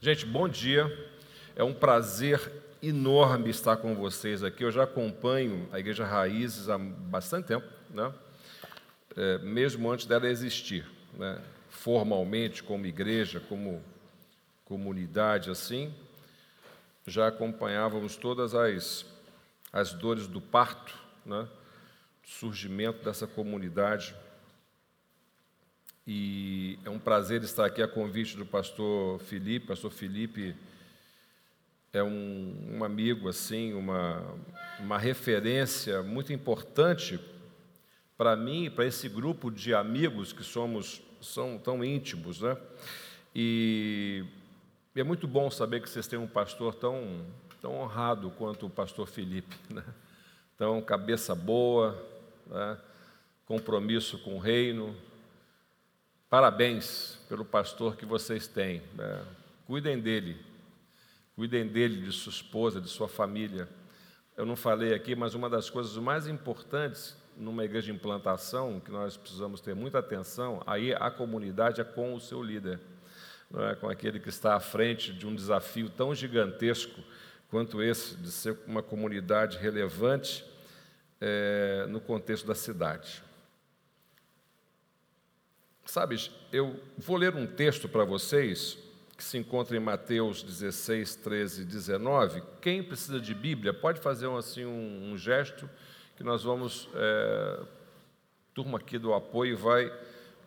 Gente, bom dia. É um prazer enorme estar com vocês aqui. Eu já acompanho a Igreja Raízes há bastante tempo, né? É, mesmo antes dela existir, né? formalmente, como igreja, como comunidade assim. Já acompanhávamos todas as, as dores do parto, né? surgimento dessa comunidade. E é um prazer estar aqui a convite do pastor Felipe. Pastor Felipe é um, um amigo, assim, uma, uma referência muito importante para mim e para esse grupo de amigos que somos são tão íntimos, né? E é muito bom saber que vocês têm um pastor tão, tão honrado quanto o pastor Felipe, né? Então, cabeça boa, né? compromisso com o reino. Parabéns pelo pastor que vocês têm. Né? Cuidem dele, Cuidem dele, de sua esposa, de sua família. Eu não falei aqui, mas uma das coisas mais importantes numa igreja de implantação, que nós precisamos ter muita atenção, aí a comunidade é com o seu líder, é? com aquele que está à frente de um desafio tão gigantesco quanto esse, de ser uma comunidade relevante é, no contexto da cidade. Sabes, eu vou ler um texto para vocês que se encontra em Mateus 16, 13 e 19. Quem precisa de Bíblia pode fazer um, assim, um, um gesto que nós vamos, é, turma aqui do apoio vai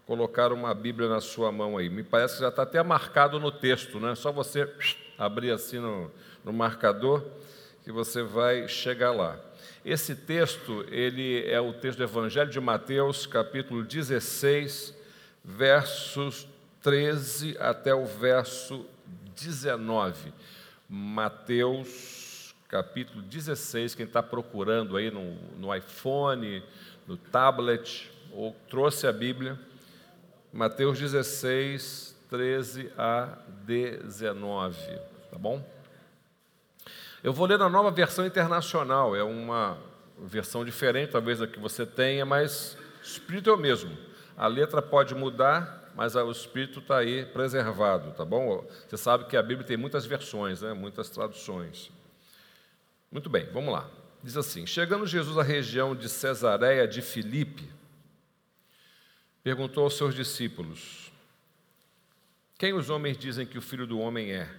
colocar uma Bíblia na sua mão aí. Me parece que já está até marcado no texto, né? Só você abrir assim no, no marcador que você vai chegar lá. Esse texto, ele é o texto do Evangelho de Mateus, capítulo 16, versos 13 até o verso 19. Mateus, capítulo 16. Quem está procurando aí no, no iPhone, no tablet, ou trouxe a Bíblia. Mateus 16, 13 a 19. Tá bom? Eu vou ler na nova versão internacional, é uma versão diferente, talvez a que você tenha, mas o espírito é o mesmo. A letra pode mudar, mas o espírito está aí preservado, tá bom? Você sabe que a Bíblia tem muitas versões, né? muitas traduções. Muito bem, vamos lá. Diz assim: Chegando Jesus à região de Cesareia de Filipe, perguntou aos seus discípulos: Quem os homens dizem que o filho do homem é?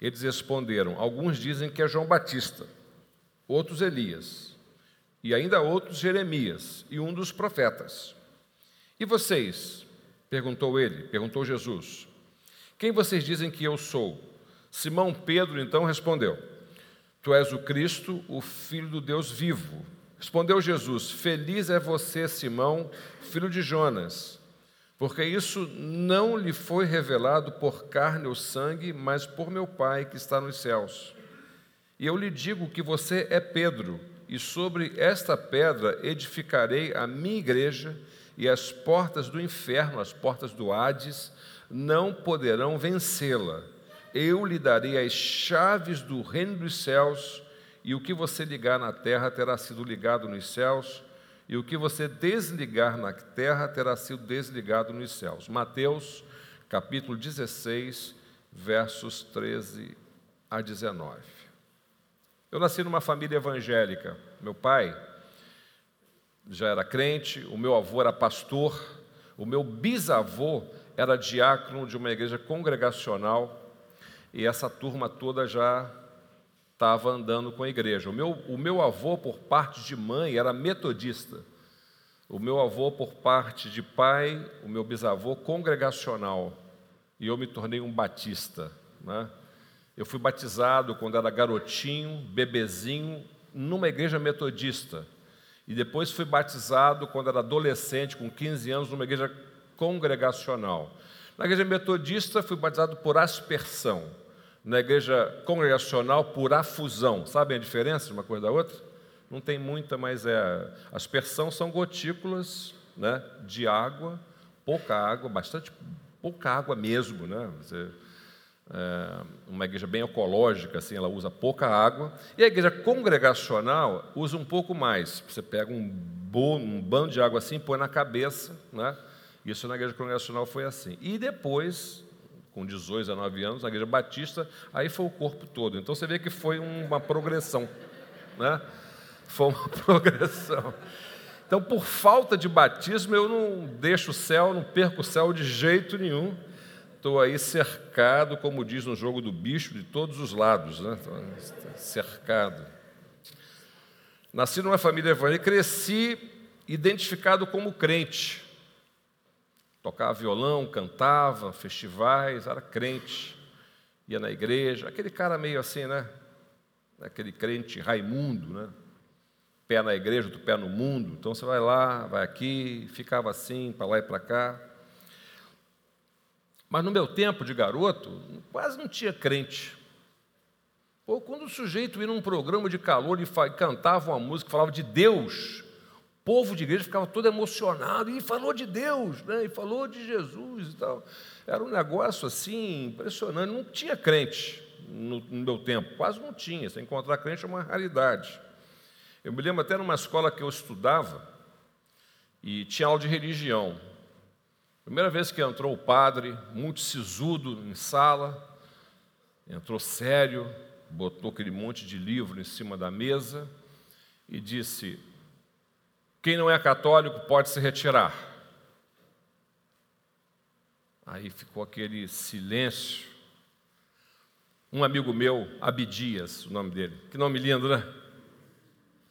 Eles responderam: Alguns dizem que é João Batista, outros Elias, e ainda outros Jeremias e um dos profetas. E vocês? Perguntou ele, perguntou Jesus: Quem vocês dizem que eu sou? Simão Pedro então respondeu: Tu és o Cristo, o Filho do Deus vivo. Respondeu Jesus: Feliz é você, Simão, filho de Jonas, porque isso não lhe foi revelado por carne ou sangue, mas por meu Pai que está nos céus. E eu lhe digo que você é Pedro, e sobre esta pedra edificarei a minha igreja e as portas do inferno, as portas do Hades, não poderão vencê-la. Eu lhe darei as chaves do reino dos céus, e o que você ligar na terra terá sido ligado nos céus, e o que você desligar na terra terá sido desligado nos céus. Mateus, capítulo 16, versos 13 a 19. Eu nasci numa família evangélica. Meu pai já era crente, o meu avô era pastor, o meu bisavô era diácono de uma igreja congregacional e essa turma toda já estava andando com a igreja. O meu, o meu avô, por parte de mãe, era metodista. O meu avô, por parte de pai, o meu bisavô, congregacional. E eu me tornei um batista. Né? Eu fui batizado quando era garotinho, bebezinho, numa igreja metodista e depois fui batizado quando era adolescente, com 15 anos, numa igreja congregacional. Na igreja metodista, fui batizado por aspersão. Na igreja congregacional, por afusão. Sabem a diferença de uma coisa da outra? Não tem muita, mas é. Aspersão são gotículas né, de água, pouca água, bastante pouca água mesmo, né? Você uma igreja bem ecológica, assim, ela usa pouca água, e a igreja congregacional usa um pouco mais. Você pega um, bo, um bando de água assim, põe na cabeça, né? Isso na igreja congregacional foi assim. E depois, com 18, 19 anos, na igreja batista, aí foi o corpo todo. Então você vê que foi uma progressão. Né? Foi uma progressão. Então, por falta de batismo, eu não deixo o céu, não perco o céu de jeito nenhum. Estou aí cercado, como diz no jogo do bicho, de todos os lados, né? cercado. Nasci numa família evangélica, cresci identificado como crente. Tocava violão, cantava, festivais, era crente, ia na igreja, aquele cara meio assim, né? Aquele crente Raimundo, né? Pé na igreja, outro pé no mundo. Então você vai lá, vai aqui, ficava assim, para lá e para cá. Mas no meu tempo de garoto, quase não tinha crente. Pô, quando o sujeito ia num programa de calor e cantava uma música, falava de Deus, o povo de igreja ficava todo emocionado e falou de Deus, né? e falou de Jesus e tal. Era um negócio assim impressionante. Não tinha crente no, no meu tempo, quase não tinha. Se encontrar crente é uma raridade. Eu me lembro até numa escola que eu estudava e tinha aula de religião. Primeira vez que entrou o padre, muito sisudo em sala, entrou sério, botou aquele monte de livro em cima da mesa e disse: Quem não é católico pode se retirar. Aí ficou aquele silêncio. Um amigo meu, Abidias, o nome dele, que nome lindo, né?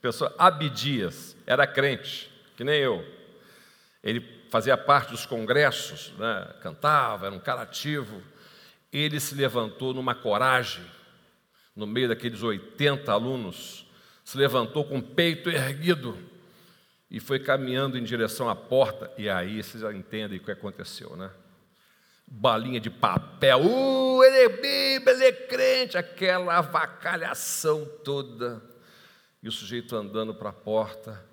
Pessoa Abidias, era crente, que nem eu. Ele fazia parte dos congressos, né? cantava, era um cara ativo. Ele se levantou numa coragem no meio daqueles 80 alunos, se levantou com o peito erguido e foi caminhando em direção à porta. E aí vocês já entendem o que aconteceu, né? Balinha de papel, uh, ele é bíblia, ele é crente, aquela avacalhação toda. E o sujeito andando para a porta,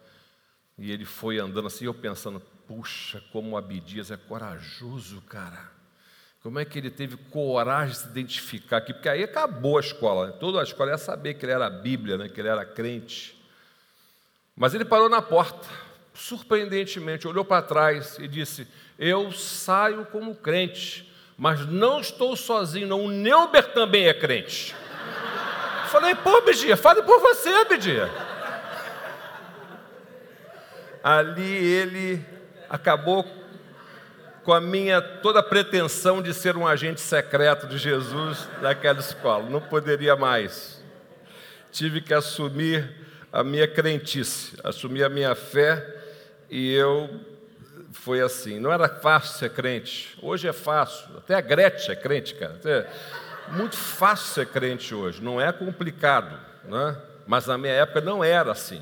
e ele foi andando assim, eu pensando, puxa, como o Abidias é corajoso, cara. Como é que ele teve coragem de se identificar aqui? Porque aí acabou a escola. Né? Toda a escola ia saber que ele era Bíblia, né? que ele era crente. Mas ele parou na porta, surpreendentemente, olhou para trás e disse: Eu saio como crente, mas não estou sozinho, não. O Neuber também é crente. Falei, pô, Bidia, fale por você, Bidia. Ali ele acabou com a minha toda a pretensão de ser um agente secreto de Jesus daquela escola. Não poderia mais. Tive que assumir a minha crentice, assumir a minha fé e eu foi assim. Não era fácil ser crente. Hoje é fácil. Até a Gretchen é crente, cara. Muito fácil ser crente hoje. Não é complicado, né? Mas na minha época não era assim.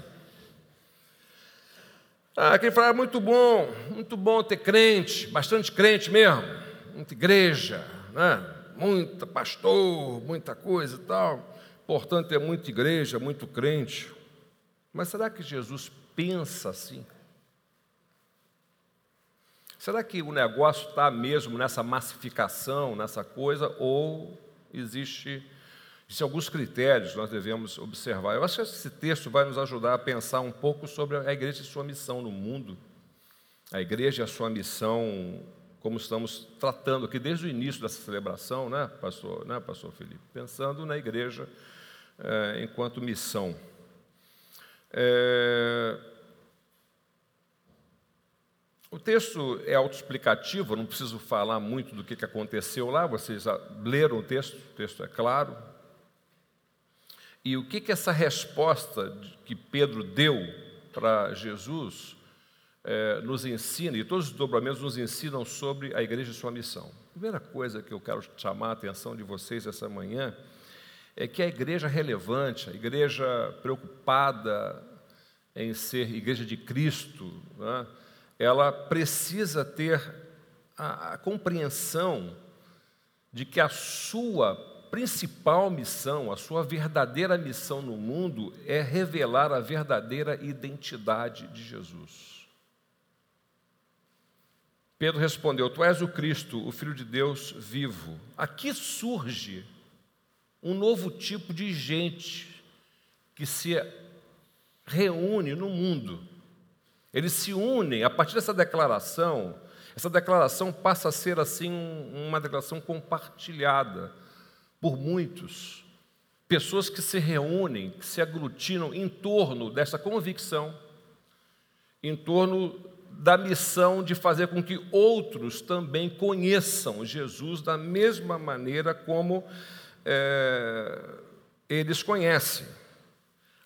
Ah, quem fala, é muito bom, muito bom ter crente, bastante crente mesmo, muita igreja, né? muita pastor, muita coisa e tal. Importante ter muita igreja, muito crente. Mas será que Jesus pensa assim? Será que o negócio está mesmo nessa massificação, nessa coisa, ou existe Existem alguns critérios nós devemos observar. Eu acho que esse texto vai nos ajudar a pensar um pouco sobre a igreja e sua missão no mundo. A igreja e a sua missão, como estamos tratando aqui desde o início dessa celebração, né, pastor, né, pastor Felipe? Pensando na igreja é, enquanto missão. É... O texto é autoexplicativo, não preciso falar muito do que aconteceu lá, vocês leram o texto, o texto é claro, e o que, que essa resposta que Pedro deu para Jesus é, nos ensina, e todos os dobramentos nos ensinam sobre a igreja e sua missão. A primeira coisa que eu quero chamar a atenção de vocês essa manhã é que a igreja relevante, a igreja preocupada em ser igreja de Cristo, né, ela precisa ter a, a compreensão de que a sua principal missão, a sua verdadeira missão no mundo é revelar a verdadeira identidade de Jesus. Pedro respondeu: Tu és o Cristo, o Filho de Deus vivo. Aqui surge um novo tipo de gente que se reúne no mundo. Eles se unem, a partir dessa declaração, essa declaração passa a ser assim uma declaração compartilhada por muitos. Pessoas que se reúnem, que se aglutinam em torno dessa convicção, em torno da missão de fazer com que outros também conheçam Jesus da mesma maneira como é, eles conhecem.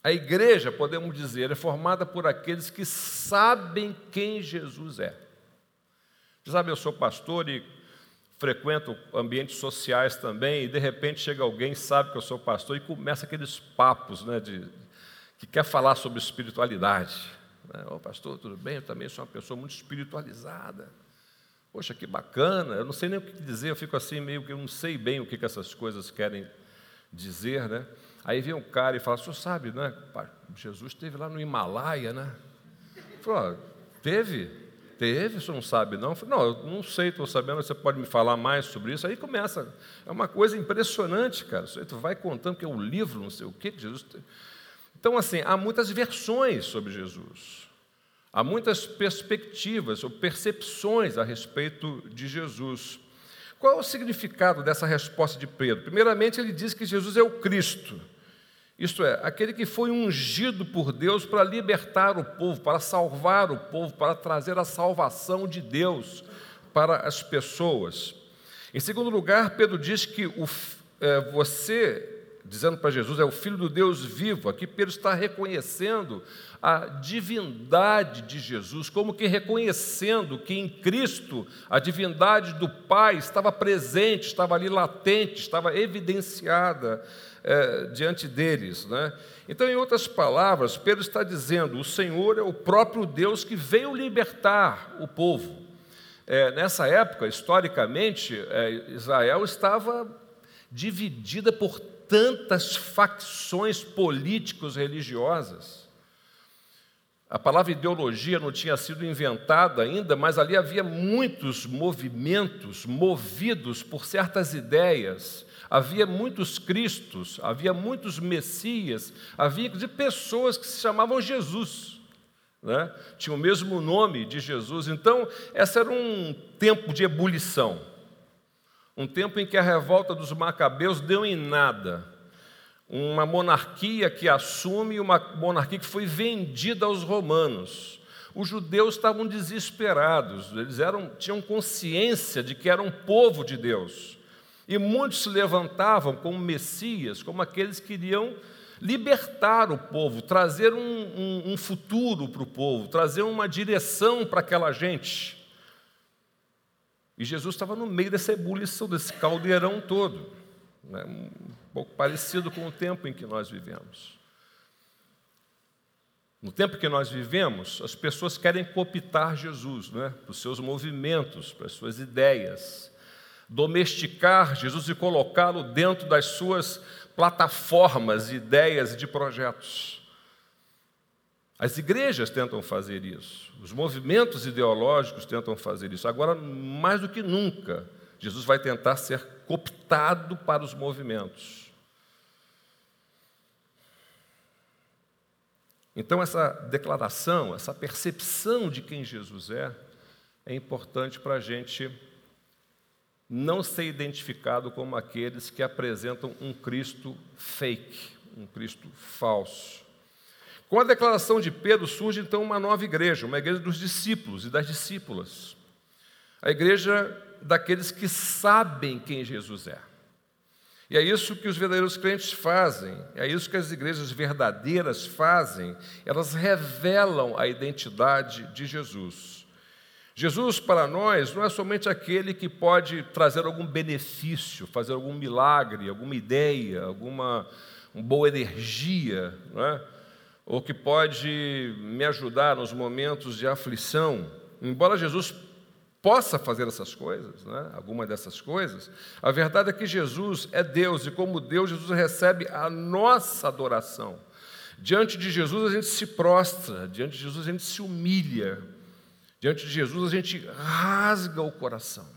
A igreja, podemos dizer, é formada por aqueles que sabem quem Jesus é. Sabe, eu sou pastor e frequento ambientes sociais também, e de repente chega alguém, sabe que eu sou pastor, e começa aqueles papos né, de, que quer falar sobre espiritualidade. Né? Pastor, tudo bem? Eu também sou uma pessoa muito espiritualizada. Poxa, que bacana, eu não sei nem o que dizer, eu fico assim meio que eu não sei bem o que, que essas coisas querem dizer, né? Aí vem um cara e fala, o senhor sabe, né? Jesus esteve lá no Himalaia, né? Falou, teve? Teve, senhor não sabe não? Falei, não, eu não sei, estou sabendo, você pode me falar mais sobre isso? Aí começa, é uma coisa impressionante, cara. Você vai contando que é um livro, não sei o que, que Jesus... Então, assim, há muitas versões sobre Jesus. Há muitas perspectivas ou percepções a respeito de Jesus. Qual é o significado dessa resposta de Pedro? Primeiramente, ele diz que Jesus é o Cristo, isto é, aquele que foi ungido por Deus para libertar o povo, para salvar o povo, para trazer a salvação de Deus para as pessoas. Em segundo lugar, Pedro diz que o, é, você dizendo para Jesus, é o Filho do Deus vivo. Aqui Pedro está reconhecendo a divindade de Jesus, como que reconhecendo que em Cristo a divindade do Pai estava presente, estava ali latente, estava evidenciada é, diante deles. Né? Então, em outras palavras, Pedro está dizendo: o Senhor é o próprio Deus que veio libertar o povo. É, nessa época, historicamente, é, Israel estava dividida por tantas facções políticos religiosas. A palavra ideologia não tinha sido inventada ainda, mas ali havia muitos movimentos movidos por certas ideias. Havia muitos cristos, havia muitos messias, havia inclusive pessoas que se chamavam Jesus. Né? Tinha o mesmo nome de Jesus. Então, esse era um tempo de ebulição um tempo em que a revolta dos macabeus deu em nada. Uma monarquia que assume uma monarquia que foi vendida aos romanos. Os judeus estavam desesperados, eles eram, tinham consciência de que eram povo de Deus. E muitos se levantavam como messias, como aqueles que iriam libertar o povo, trazer um, um, um futuro para o povo, trazer uma direção para aquela gente. E Jesus estava no meio dessa ebulição, desse caldeirão todo, né? um pouco parecido com o tempo em que nós vivemos. No tempo que nós vivemos, as pessoas querem cooptar Jesus né? para os seus movimentos, para as suas ideias, domesticar Jesus e colocá-lo dentro das suas plataformas, ideias e de projetos. As igrejas tentam fazer isso, os movimentos ideológicos tentam fazer isso. Agora, mais do que nunca, Jesus vai tentar ser cooptado para os movimentos. Então, essa declaração, essa percepção de quem Jesus é, é importante para a gente não ser identificado como aqueles que apresentam um Cristo fake, um Cristo falso. Com a declaração de Pedro surge então uma nova igreja, uma igreja dos discípulos e das discípulas. A igreja daqueles que sabem quem Jesus é. E é isso que os verdadeiros crentes fazem, é isso que as igrejas verdadeiras fazem, elas revelam a identidade de Jesus. Jesus, para nós, não é somente aquele que pode trazer algum benefício, fazer algum milagre, alguma ideia, alguma boa energia, não é? ou que pode me ajudar nos momentos de aflição, embora Jesus possa fazer essas coisas, né? alguma dessas coisas, a verdade é que Jesus é Deus e, como Deus, Jesus recebe a nossa adoração. Diante de Jesus a gente se prostra, diante de Jesus a gente se humilha, diante de Jesus a gente rasga o coração.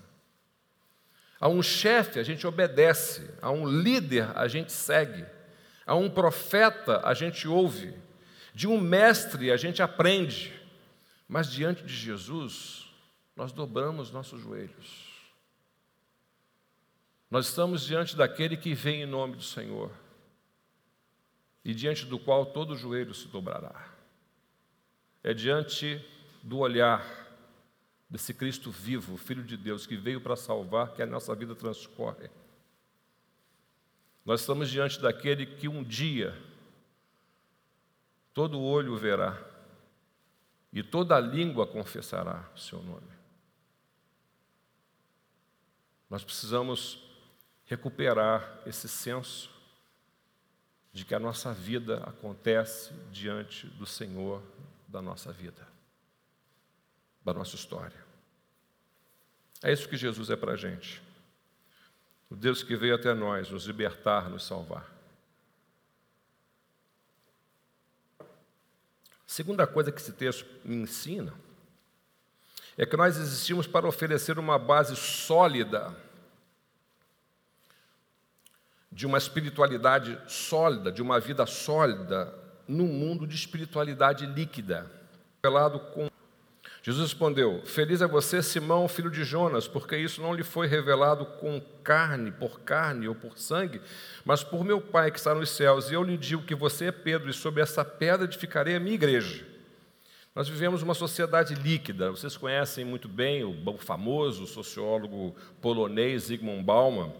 A um chefe a gente obedece, a um líder a gente segue, a um profeta a gente ouve, de um mestre a gente aprende, mas diante de Jesus, nós dobramos nossos joelhos. Nós estamos diante daquele que vem em nome do Senhor e diante do qual todo joelho se dobrará. É diante do olhar desse Cristo vivo, Filho de Deus, que veio para salvar, que a nossa vida transcorre. Nós estamos diante daquele que um dia todo olho verá e toda língua confessará o seu nome. Nós precisamos recuperar esse senso de que a nossa vida acontece diante do Senhor da nossa vida, da nossa história. É isso que Jesus é para a gente. O Deus que veio até nós nos libertar, nos salvar. Segunda coisa que esse texto me ensina é que nós existimos para oferecer uma base sólida de uma espiritualidade sólida, de uma vida sólida, num mundo de espiritualidade líquida. Revelado com Jesus respondeu: Feliz é você, Simão, filho de Jonas, porque isso não lhe foi revelado com carne, por carne ou por sangue, mas por meu Pai que está nos céus. E eu lhe digo que você é Pedro, e sobre essa pedra edificarei a minha igreja. Nós vivemos uma sociedade líquida. Vocês conhecem muito bem o famoso sociólogo polonês Zygmunt Bauman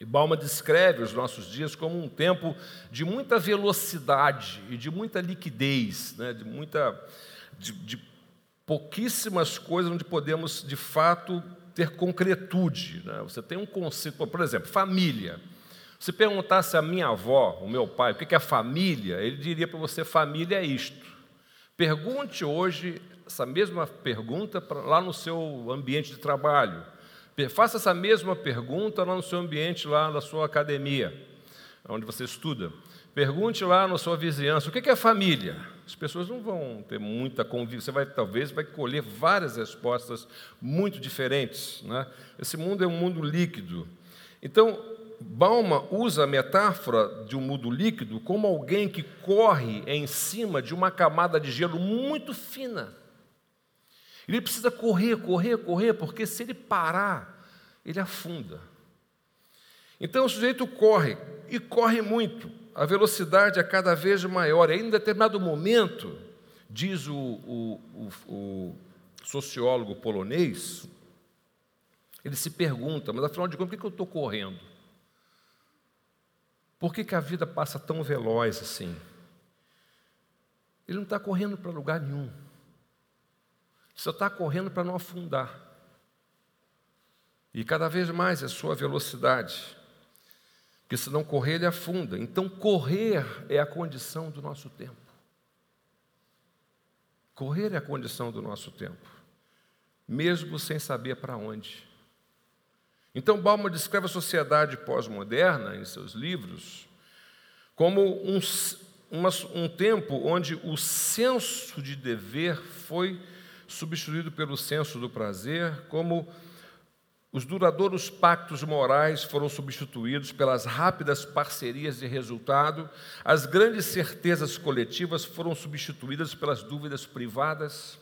e Balma descreve os nossos dias como um tempo de muita velocidade e de muita liquidez, né? de, muita, de, de pouquíssimas coisas onde podemos, de fato, ter concretude. Né? Você tem um conceito, por exemplo, família. Se perguntasse a minha avó, o meu pai, o que é família, ele diria para você: família é isto. Pergunte hoje essa mesma pergunta lá no seu ambiente de trabalho. Faça essa mesma pergunta lá no seu ambiente, lá na sua academia, onde você estuda. Pergunte lá na sua vizinhança, o que é família? As pessoas não vão ter muita convívio, você vai talvez vai colher várias respostas muito diferentes. Né? Esse mundo é um mundo líquido. Então, Balma usa a metáfora de um mundo líquido como alguém que corre em cima de uma camada de gelo muito fina. Ele precisa correr, correr, correr, porque se ele parar, ele afunda. Então o sujeito corre, e corre muito, a velocidade é cada vez maior. E em determinado momento, diz o, o, o, o sociólogo polonês, ele se pergunta, mas afinal de contas, por que eu estou correndo? Por que, que a vida passa tão veloz assim? Ele não está correndo para lugar nenhum. Você está correndo para não afundar. E cada vez mais é a sua velocidade. Porque se não correr, ele afunda. Então, correr é a condição do nosso tempo. Correr é a condição do nosso tempo, mesmo sem saber para onde. Então, Balma descreve a sociedade pós-moderna, em seus livros, como um, um tempo onde o senso de dever foi substituído pelo senso do prazer, como os duradouros pactos morais foram substituídos pelas rápidas parcerias de resultado, as grandes certezas coletivas foram substituídas pelas dúvidas privadas.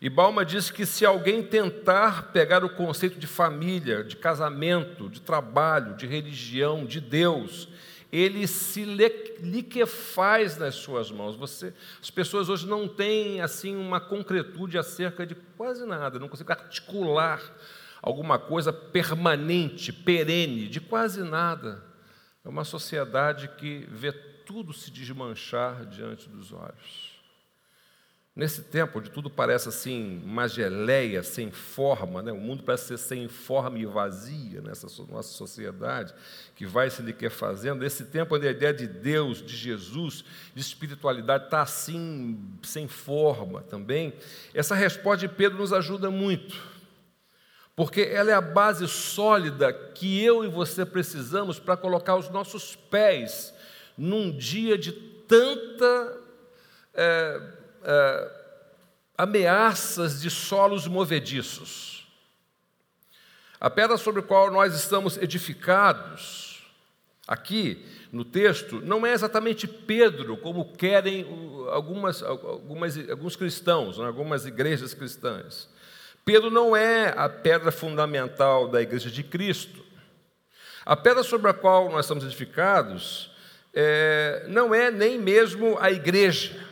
E Balma diz que se alguém tentar pegar o conceito de família, de casamento, de trabalho, de religião, de Deus ele se liquefaz nas suas mãos. Você, as pessoas hoje não têm assim uma concretude acerca de quase nada, não conseguem articular alguma coisa permanente, perene, de quase nada. É uma sociedade que vê tudo se desmanchar diante dos olhos. Nesse tempo onde tudo parece assim, uma geleia, sem forma, né? o mundo parece ser sem forma e vazia nessa nossa sociedade, que vai se lhe quer fazendo. Nesse tempo onde a ideia de Deus, de Jesus, de espiritualidade está assim, sem forma também, essa resposta de Pedro nos ajuda muito, porque ela é a base sólida que eu e você precisamos para colocar os nossos pés num dia de tanta. É, é, ameaças de solos movediços. A pedra sobre a qual nós estamos edificados, aqui no texto, não é exatamente Pedro, como querem algumas, algumas, alguns cristãos, né, algumas igrejas cristãs. Pedro não é a pedra fundamental da igreja de Cristo. A pedra sobre a qual nós estamos edificados é, não é nem mesmo a igreja.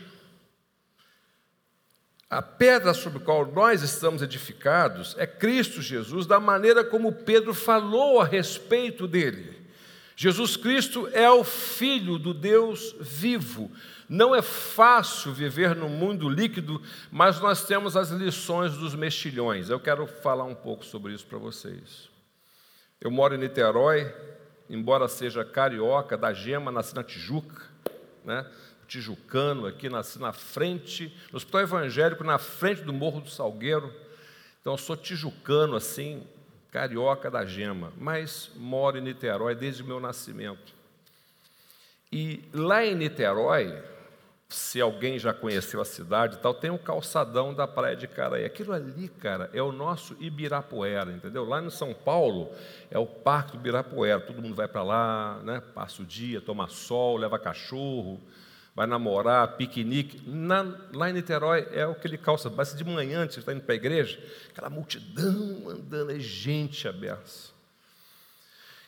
A pedra sobre a qual nós estamos edificados é Cristo Jesus, da maneira como Pedro falou a respeito dele. Jesus Cristo é o Filho do Deus vivo. Não é fácil viver no mundo líquido, mas nós temos as lições dos mexilhões. Eu quero falar um pouco sobre isso para vocês. Eu moro em Niterói, embora seja carioca, da Gema, nasci na Tijuca, né? tijucano aqui, nasci na frente, no hospital evangélico, na frente do Morro do Salgueiro. Então, eu sou tijucano, assim, carioca da Gema, mas moro em Niterói desde o meu nascimento. E lá em Niterói, se alguém já conheceu a cidade e tal, tem um calçadão da Praia de Caraí. Aquilo ali, cara, é o nosso Ibirapuera, entendeu? Lá em São Paulo é o Parque do Ibirapuera. Todo mundo vai para lá, né? passa o dia, toma sol, leva cachorro, vai namorar, piquenique. Na, lá em Niterói é aquele calça, basta de manhã, antes de estar indo para a igreja, aquela multidão andando, é gente aberta.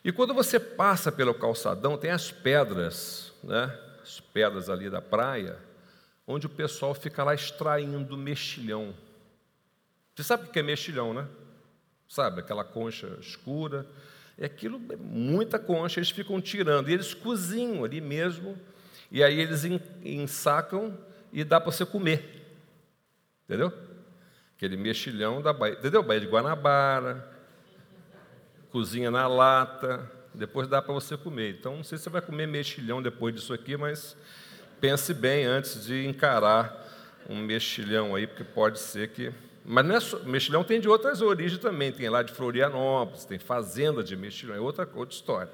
E quando você passa pelo calçadão, tem as pedras, né? As pedras ali da praia, onde o pessoal fica lá extraindo mexilhão. Você sabe o que é mexilhão, né? Sabe, aquela concha escura. E aquilo é muita concha, eles ficam tirando. E eles cozinham ali mesmo, e aí eles ensacam e dá para você comer. Entendeu? Aquele mexilhão da Baía. Entendeu? Baía de Guanabara, cozinha na lata, depois dá para você comer. Então, não sei se você vai comer mexilhão depois disso aqui, mas pense bem antes de encarar um mexilhão aí, porque pode ser que. Mas não é só... mexilhão tem de outras origens também, tem lá de Florianópolis, tem fazenda de mexilhão, é outra, outra história.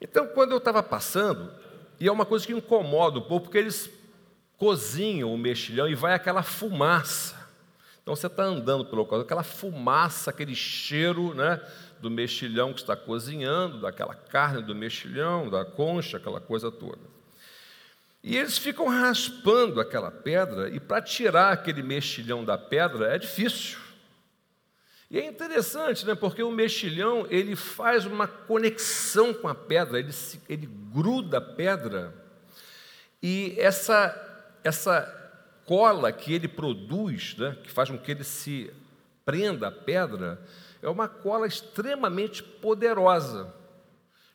Então, quando eu estava passando, e é uma coisa que incomoda um pouco, porque eles cozinham o mexilhão e vai aquela fumaça. Então você está andando pelo local, aquela fumaça, aquele cheiro, né? Do mexilhão que está cozinhando, daquela carne do mexilhão, da concha, aquela coisa toda. E eles ficam raspando aquela pedra, e para tirar aquele mexilhão da pedra é difícil. E é interessante, né, porque o mexilhão ele faz uma conexão com a pedra, ele, se, ele gruda a pedra, e essa, essa cola que ele produz, né, que faz com que ele se prenda à pedra, é uma cola extremamente poderosa.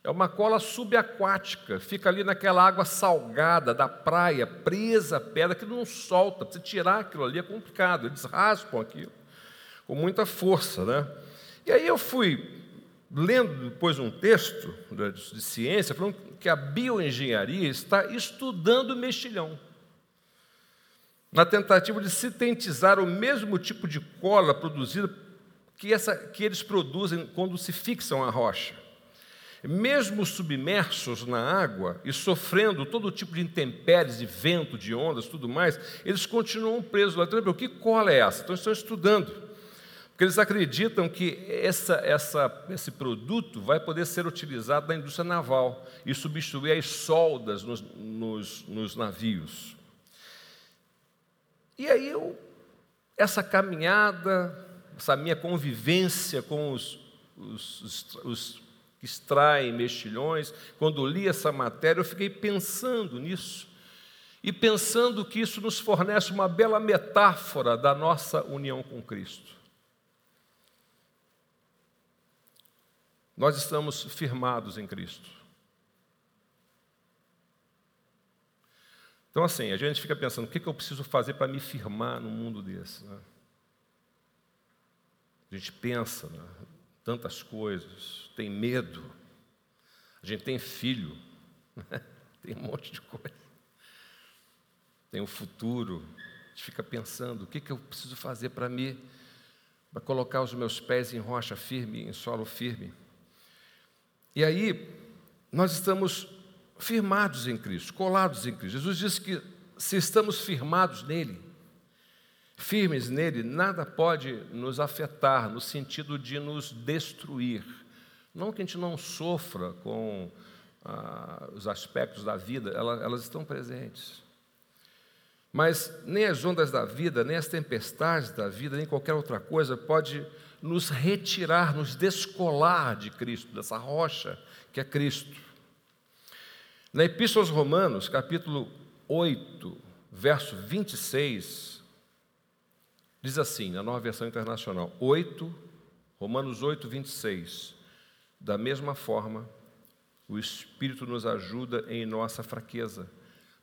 É uma cola subaquática, fica ali naquela água salgada da praia, presa à pedra, que não solta. Para você tirar aquilo ali é complicado, eles raspam aquilo com muita força. Né? E aí eu fui lendo depois um texto de ciência, falando que a bioengenharia está estudando o mexilhão, na tentativa de sintetizar o mesmo tipo de cola produzida que, essa, que eles produzem quando se fixam à rocha. Mesmo submersos na água e sofrendo todo tipo de intempéries, de vento, de ondas, tudo mais, eles continuam presos lá. Então, que cola é essa? Então, estão estudando. Porque eles acreditam que essa, essa, esse produto vai poder ser utilizado na indústria naval e substituir as soldas nos, nos, nos navios. E aí, eu, essa caminhada essa minha convivência com os, os, os, os que extraem mexilhões, quando li essa matéria, eu fiquei pensando nisso. E pensando que isso nos fornece uma bela metáfora da nossa união com Cristo. Nós estamos firmados em Cristo. Então, assim, a gente fica pensando: o que eu preciso fazer para me firmar num mundo desse? Né? A gente pensa né, tantas coisas, tem medo, a gente tem filho, né, tem um monte de coisa. Tem o um futuro, a gente fica pensando, o que, que eu preciso fazer para me para colocar os meus pés em rocha firme, em solo firme. E aí, nós estamos firmados em Cristo, colados em Cristo. Jesus disse que se estamos firmados nele, firmes nele, nada pode nos afetar no sentido de nos destruir. Não que a gente não sofra com ah, os aspectos da vida, elas, elas estão presentes. Mas nem as ondas da vida, nem as tempestades da vida, nem qualquer outra coisa pode nos retirar, nos descolar de Cristo, dessa rocha que é Cristo. Na Epístola aos Romanos, capítulo 8, verso 26, diz assim, na nova versão internacional: 8, Romanos 8, 26. Da mesma forma, o Espírito nos ajuda em nossa fraqueza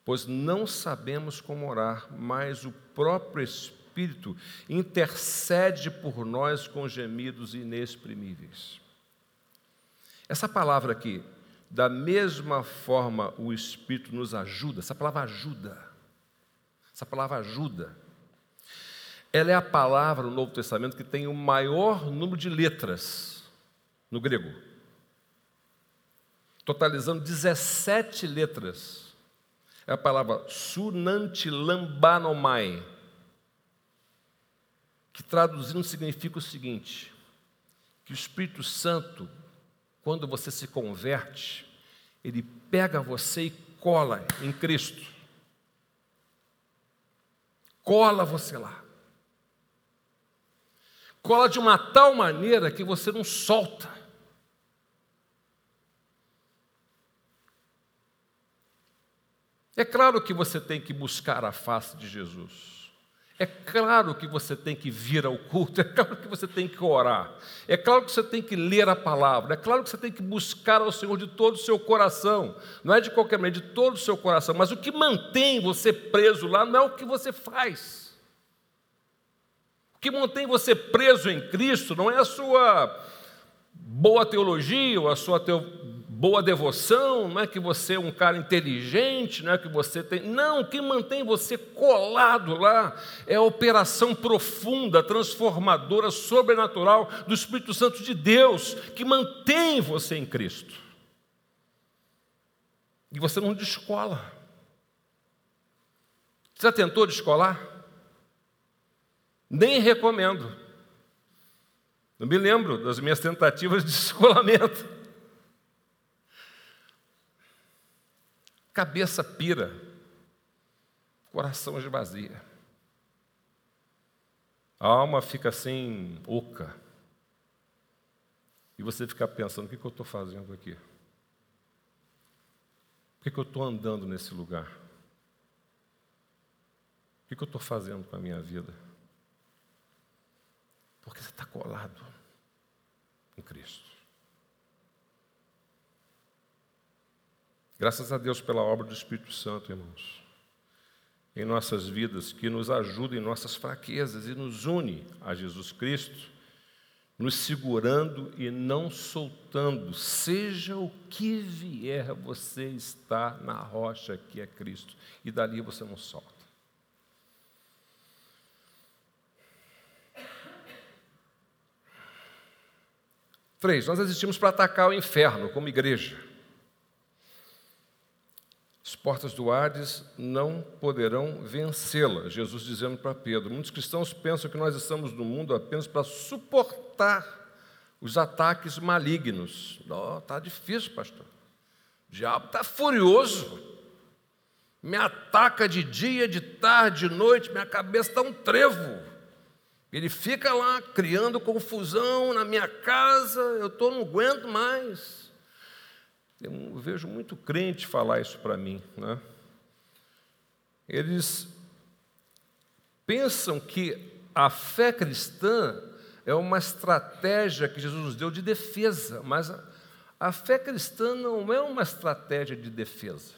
pois não sabemos como orar, mas o próprio Espírito intercede por nós com gemidos inexprimíveis. Essa palavra aqui, da mesma forma o Espírito nos ajuda, essa palavra ajuda, essa palavra ajuda, ela é a palavra no Novo Testamento que tem o maior número de letras no grego, totalizando 17 letras é a palavra sunantilambanomai, que traduzindo significa o seguinte: que o Espírito Santo, quando você se converte, ele pega você e cola em Cristo. Cola você lá. Cola de uma tal maneira que você não solta. É claro que você tem que buscar a face de Jesus. É claro que você tem que vir ao culto, é claro que você tem que orar, é claro que você tem que ler a palavra, é claro que você tem que buscar ao Senhor de todo o seu coração, não é de qualquer maneira, de todo o seu coração, mas o que mantém você preso lá não é o que você faz. Que mantém você preso em Cristo não é a sua boa teologia ou a sua boa devoção, não é que você é um cara inteligente, não é que você tem. Não, que mantém você colado lá é a operação profunda, transformadora, sobrenatural do Espírito Santo de Deus, que mantém você em Cristo. E você não descola. Já tentou descolar? Nem recomendo. Não me lembro das minhas tentativas de descolamento. cabeça pira, coração esvazia. A alma fica assim, oca. E você fica pensando: o que, eu estou fazendo aqui? Por que, eu estou andando nesse lugar? O que eu estou fazendo com a minha vida? Porque você está colado em Cristo. Graças a Deus pela obra do Espírito Santo, irmãos, em nossas vidas, que nos ajuda em nossas fraquezas e nos une a Jesus Cristo, nos segurando e não soltando, seja o que vier, você está na rocha que é Cristo, e dali você não solta. Três, nós existimos para atacar o inferno como igreja. As portas do Hades não poderão vencê-la. Jesus dizendo para Pedro. Muitos cristãos pensam que nós estamos no mundo apenas para suportar os ataques malignos. Não, está difícil, pastor. O diabo está furioso. Me ataca de dia, de tarde, de noite, minha cabeça está um trevo. Ele fica lá criando confusão na minha casa, eu tô, não aguento mais. Eu vejo muito crente falar isso para mim. Né? Eles pensam que a fé cristã é uma estratégia que Jesus nos deu de defesa, mas a, a fé cristã não é uma estratégia de defesa.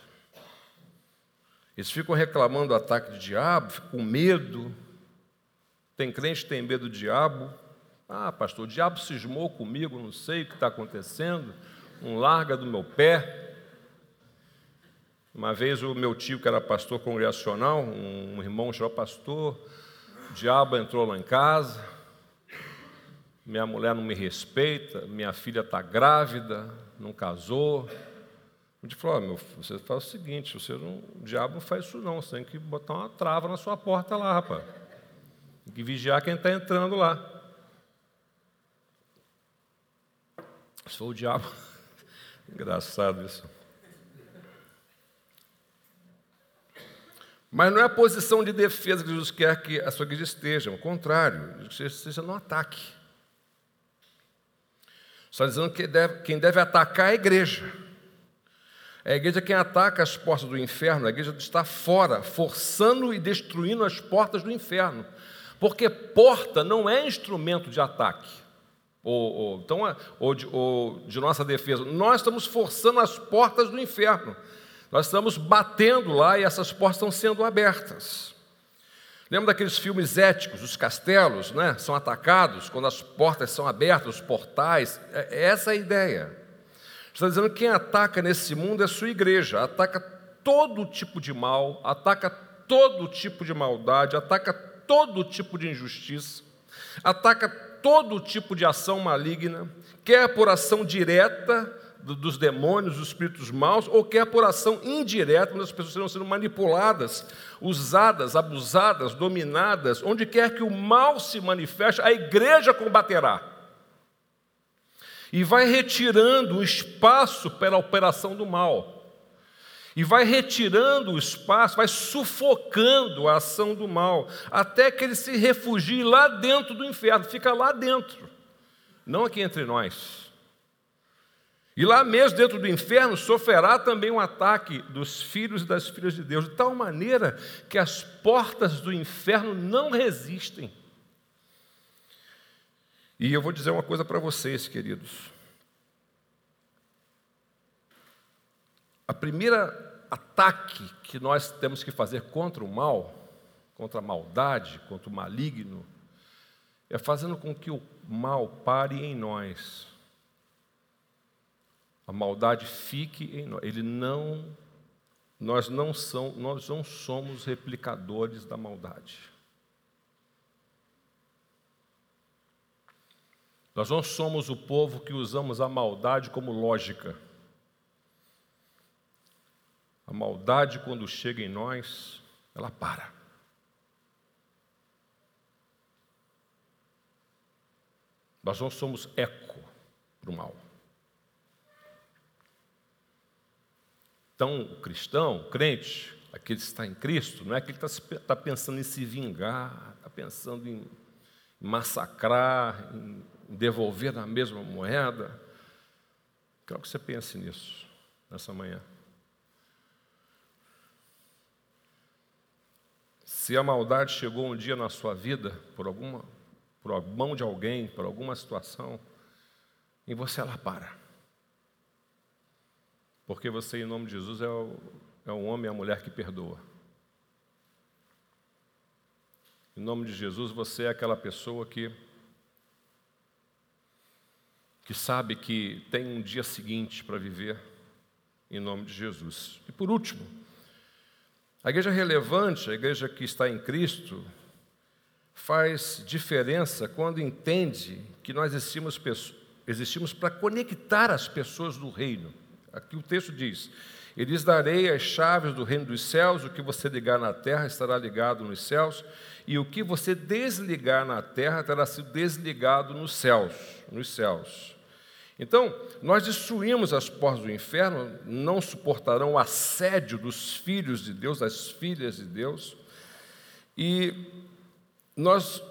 Eles ficam reclamando do ataque de diabo, ficam com medo. Tem crente que tem medo do diabo. Ah, pastor, o diabo cismou comigo, não sei o que está acontecendo um larga do meu pé. Uma vez o meu tio, que era pastor congregacional, um irmão chamado pastor, o diabo entrou lá em casa, minha mulher não me respeita, minha filha está grávida, não casou. Gente falou, oh, meu, você faz o seguinte, você não, o diabo não faz isso não, você tem que botar uma trava na sua porta lá, rapaz. Tem que vigiar quem está entrando lá. Se for o diabo, Engraçado isso. Mas não é a posição de defesa que Jesus quer que a sua igreja esteja, ao contrário, que esteja no ataque. Está dizendo que deve, quem deve atacar é a igreja. É a igreja quem ataca as portas do inferno, a igreja está fora, forçando e destruindo as portas do inferno. Porque porta não é instrumento de ataque, ou, ou, então, é, ou, de, ou de nossa defesa. Nós estamos forçando as portas do inferno. Nós estamos batendo lá e essas portas estão sendo abertas. Lembra daqueles filmes éticos, os castelos né, são atacados quando as portas são abertas, os portais? É, é essa a ideia. Está dizendo que quem ataca nesse mundo é sua igreja, ataca todo tipo de mal, ataca todo tipo de maldade, ataca todo tipo de injustiça, ataca todo tipo de ação maligna, quer por ação direta dos demônios, dos espíritos maus, ou quer por ação indireta, quando as pessoas estão sendo manipuladas, usadas, abusadas, dominadas, onde quer que o mal se manifeste, a igreja combaterá. E vai retirando o espaço para a operação do mal. E vai retirando o espaço, vai sufocando a ação do mal, até que ele se refugie lá dentro do inferno, fica lá dentro, não aqui entre nós. E lá mesmo, dentro do inferno, sofrerá também um ataque dos filhos e das filhas de Deus, de tal maneira que as portas do inferno não resistem. E eu vou dizer uma coisa para vocês, queridos. A primeira ataque que nós temos que fazer contra o mal, contra a maldade, contra o maligno, é fazendo com que o mal pare em nós. A maldade fique em nós. Ele não, nós não, são, nós não somos replicadores da maldade. Nós não somos o povo que usamos a maldade como lógica. A maldade, quando chega em nós, ela para. Nós não somos eco para o mal. Então, o cristão, o crente, aquele que está em Cristo, não é que ele está, está pensando em se vingar, está pensando em massacrar, em devolver na mesma moeda. Quero que você pense nisso nessa manhã. Se a maldade chegou um dia na sua vida, por alguma, por a mão de alguém, por alguma situação, e você ela para. Porque você, em nome de Jesus, é o, é o homem e a mulher que perdoa. Em nome de Jesus, você é aquela pessoa que que sabe que tem um dia seguinte para viver em nome de Jesus. E por último, a igreja relevante, a igreja que está em Cristo, faz diferença quando entende que nós existimos, existimos para conectar as pessoas do reino. Aqui o texto diz: E lhes darei as chaves do reino dos céus, o que você ligar na terra estará ligado nos céus, e o que você desligar na terra terá sido desligado nos céus, nos céus. Então, nós destruímos as portas do inferno, não suportarão o assédio dos filhos de Deus, das filhas de Deus, e nós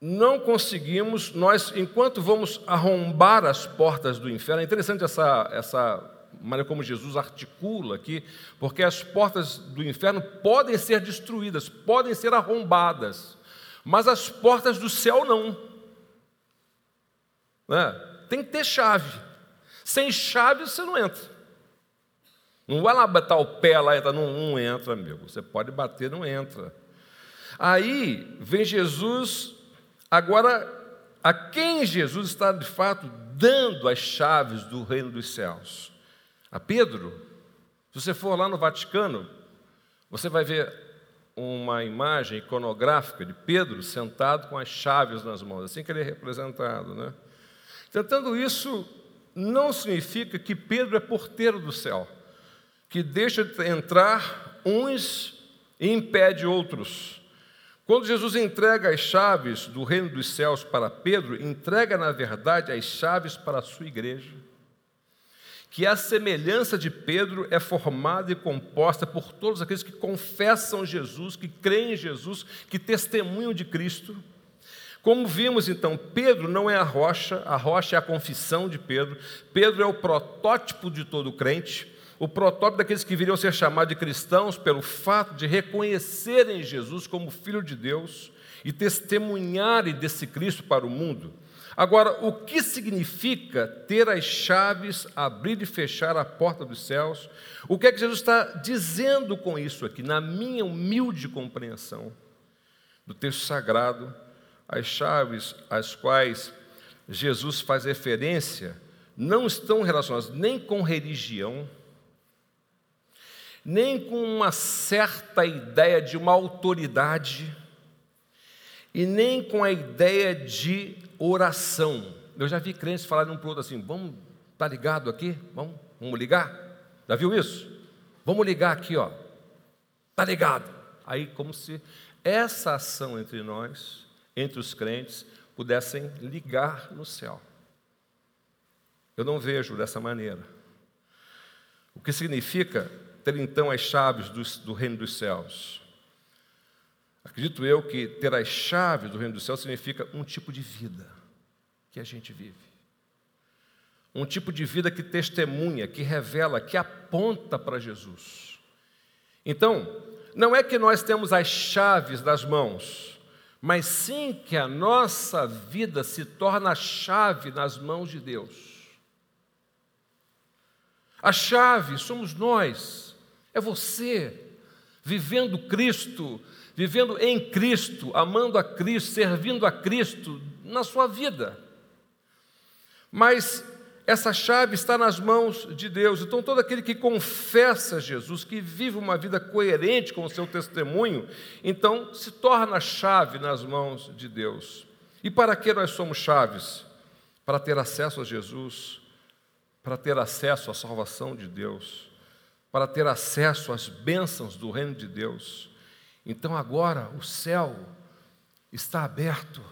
não conseguimos, nós, enquanto vamos arrombar as portas do inferno, é interessante essa, essa maneira como Jesus articula aqui, porque as portas do inferno podem ser destruídas, podem ser arrombadas, mas as portas do céu não. Né? Tem que ter chave. Sem chave você não entra. Não vai lá botar o pé lá, entra, não, não entra, amigo. Você pode bater, não entra. Aí vem Jesus, agora, a quem Jesus está de fato dando as chaves do reino dos céus? a Pedro. Se você for lá no Vaticano, você vai ver uma imagem iconográfica de Pedro sentado com as chaves nas mãos, assim que ele é representado. Né? Tentando isso, não significa que Pedro é porteiro do céu, que deixa de entrar uns e impede outros. Quando Jesus entrega as chaves do reino dos céus para Pedro, entrega, na verdade, as chaves para a sua igreja que a semelhança de Pedro é formada e composta por todos aqueles que confessam Jesus, que creem em Jesus, que testemunham de Cristo. Como vimos então, Pedro não é a rocha, a rocha é a confissão de Pedro. Pedro é o protótipo de todo crente, o protótipo daqueles que viriam ser chamados de cristãos pelo fato de reconhecerem Jesus como Filho de Deus e testemunharem desse Cristo para o mundo. Agora, o que significa ter as chaves, abrir e fechar a porta dos céus? O que é que Jesus está dizendo com isso aqui, na minha humilde compreensão do texto sagrado? As chaves às quais Jesus faz referência não estão relacionadas nem com religião, nem com uma certa ideia de uma autoridade, e nem com a ideia de oração. Eu já vi crentes falarem um para outro assim: vamos, tá ligado aqui? Vamos, vamos ligar? Já viu isso? Vamos ligar aqui, ó. Tá ligado? Aí, como se essa ação entre nós, entre os crentes, pudessem ligar no céu. Eu não vejo dessa maneira. O que significa ter então as chaves do, do reino dos céus? Acredito eu que ter as chaves do reino do céu significa um tipo de vida que a gente vive. Um tipo de vida que testemunha, que revela, que aponta para Jesus. Então, não é que nós temos as chaves das mãos, mas sim que a nossa vida se torna a chave nas mãos de Deus. A chave somos nós, é você, vivendo Cristo, vivendo em Cristo, amando a Cristo, servindo a Cristo na sua vida. Mas essa chave está nas mãos de Deus. Então, todo aquele que confessa Jesus, que vive uma vida coerente com o seu testemunho, então se torna chave nas mãos de Deus. E para que nós somos chaves? Para ter acesso a Jesus, para ter acesso à salvação de Deus, para ter acesso às bênçãos do reino de Deus. Então agora o céu está aberto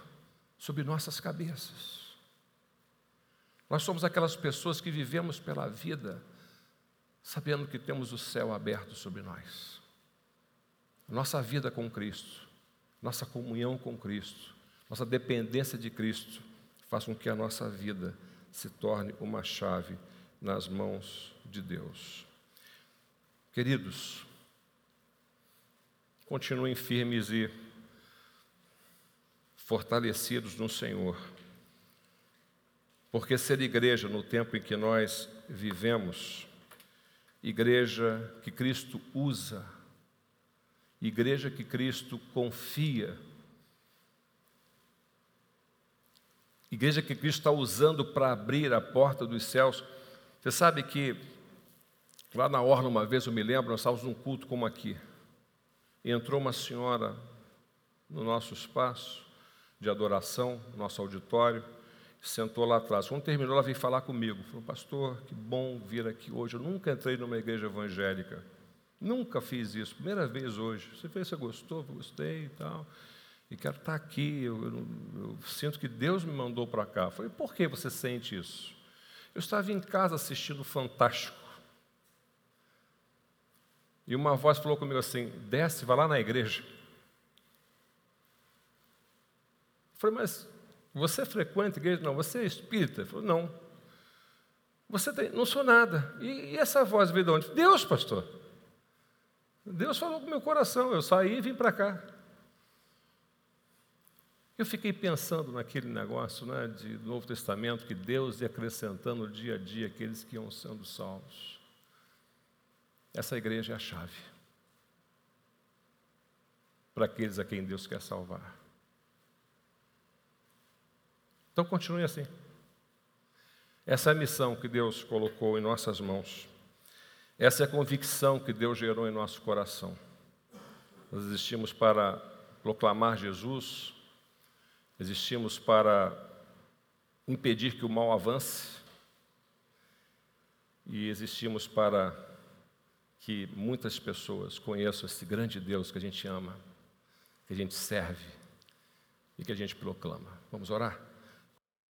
sobre nossas cabeças. Nós somos aquelas pessoas que vivemos pela vida sabendo que temos o céu aberto sobre nós. Nossa vida com Cristo, nossa comunhão com Cristo, nossa dependência de Cristo faz com que a nossa vida se torne uma chave nas mãos de Deus. Queridos, continuem firmes e fortalecidos no Senhor. Porque ser igreja no tempo em que nós vivemos, igreja que Cristo usa, igreja que Cristo confia, igreja que Cristo está usando para abrir a porta dos céus. Você sabe que lá na Orla, uma vez eu me lembro, nós estávamos num culto como aqui. E entrou uma senhora no nosso espaço de adoração, nosso auditório, sentou lá atrás. Quando terminou, ela veio falar comigo. Falou, pastor, que bom vir aqui hoje. Eu nunca entrei numa igreja evangélica. Nunca fiz isso. Primeira vez hoje. Você fez, você gostou? Gostei e tal. E quero estar aqui. Eu, eu, eu sinto que Deus me mandou para cá. Eu falei, por que você sente isso? Eu estava em casa assistindo Fantástico. E uma voz falou comigo assim: desce, vai lá na igreja. Eu falei, mas você frequenta a igreja? Não. Você é espírita? Falou, não. Você tem, não sou nada. E, e, essa voz veio de onde? Deus, pastor. Deus falou com o meu coração. Eu saí e vim para cá. Eu fiquei pensando naquele negócio né, de Novo Testamento, que Deus ia acrescentando dia a dia aqueles que iam sendo salvos. Essa igreja é a chave para aqueles a quem Deus quer salvar. Então continue assim. Essa é a missão que Deus colocou em nossas mãos. Essa é a convicção que Deus gerou em nosso coração. Nós existimos para proclamar Jesus, existimos para impedir que o mal avance e existimos para que muitas pessoas conheçam esse grande Deus que a gente ama, que a gente serve e que a gente proclama. Vamos orar?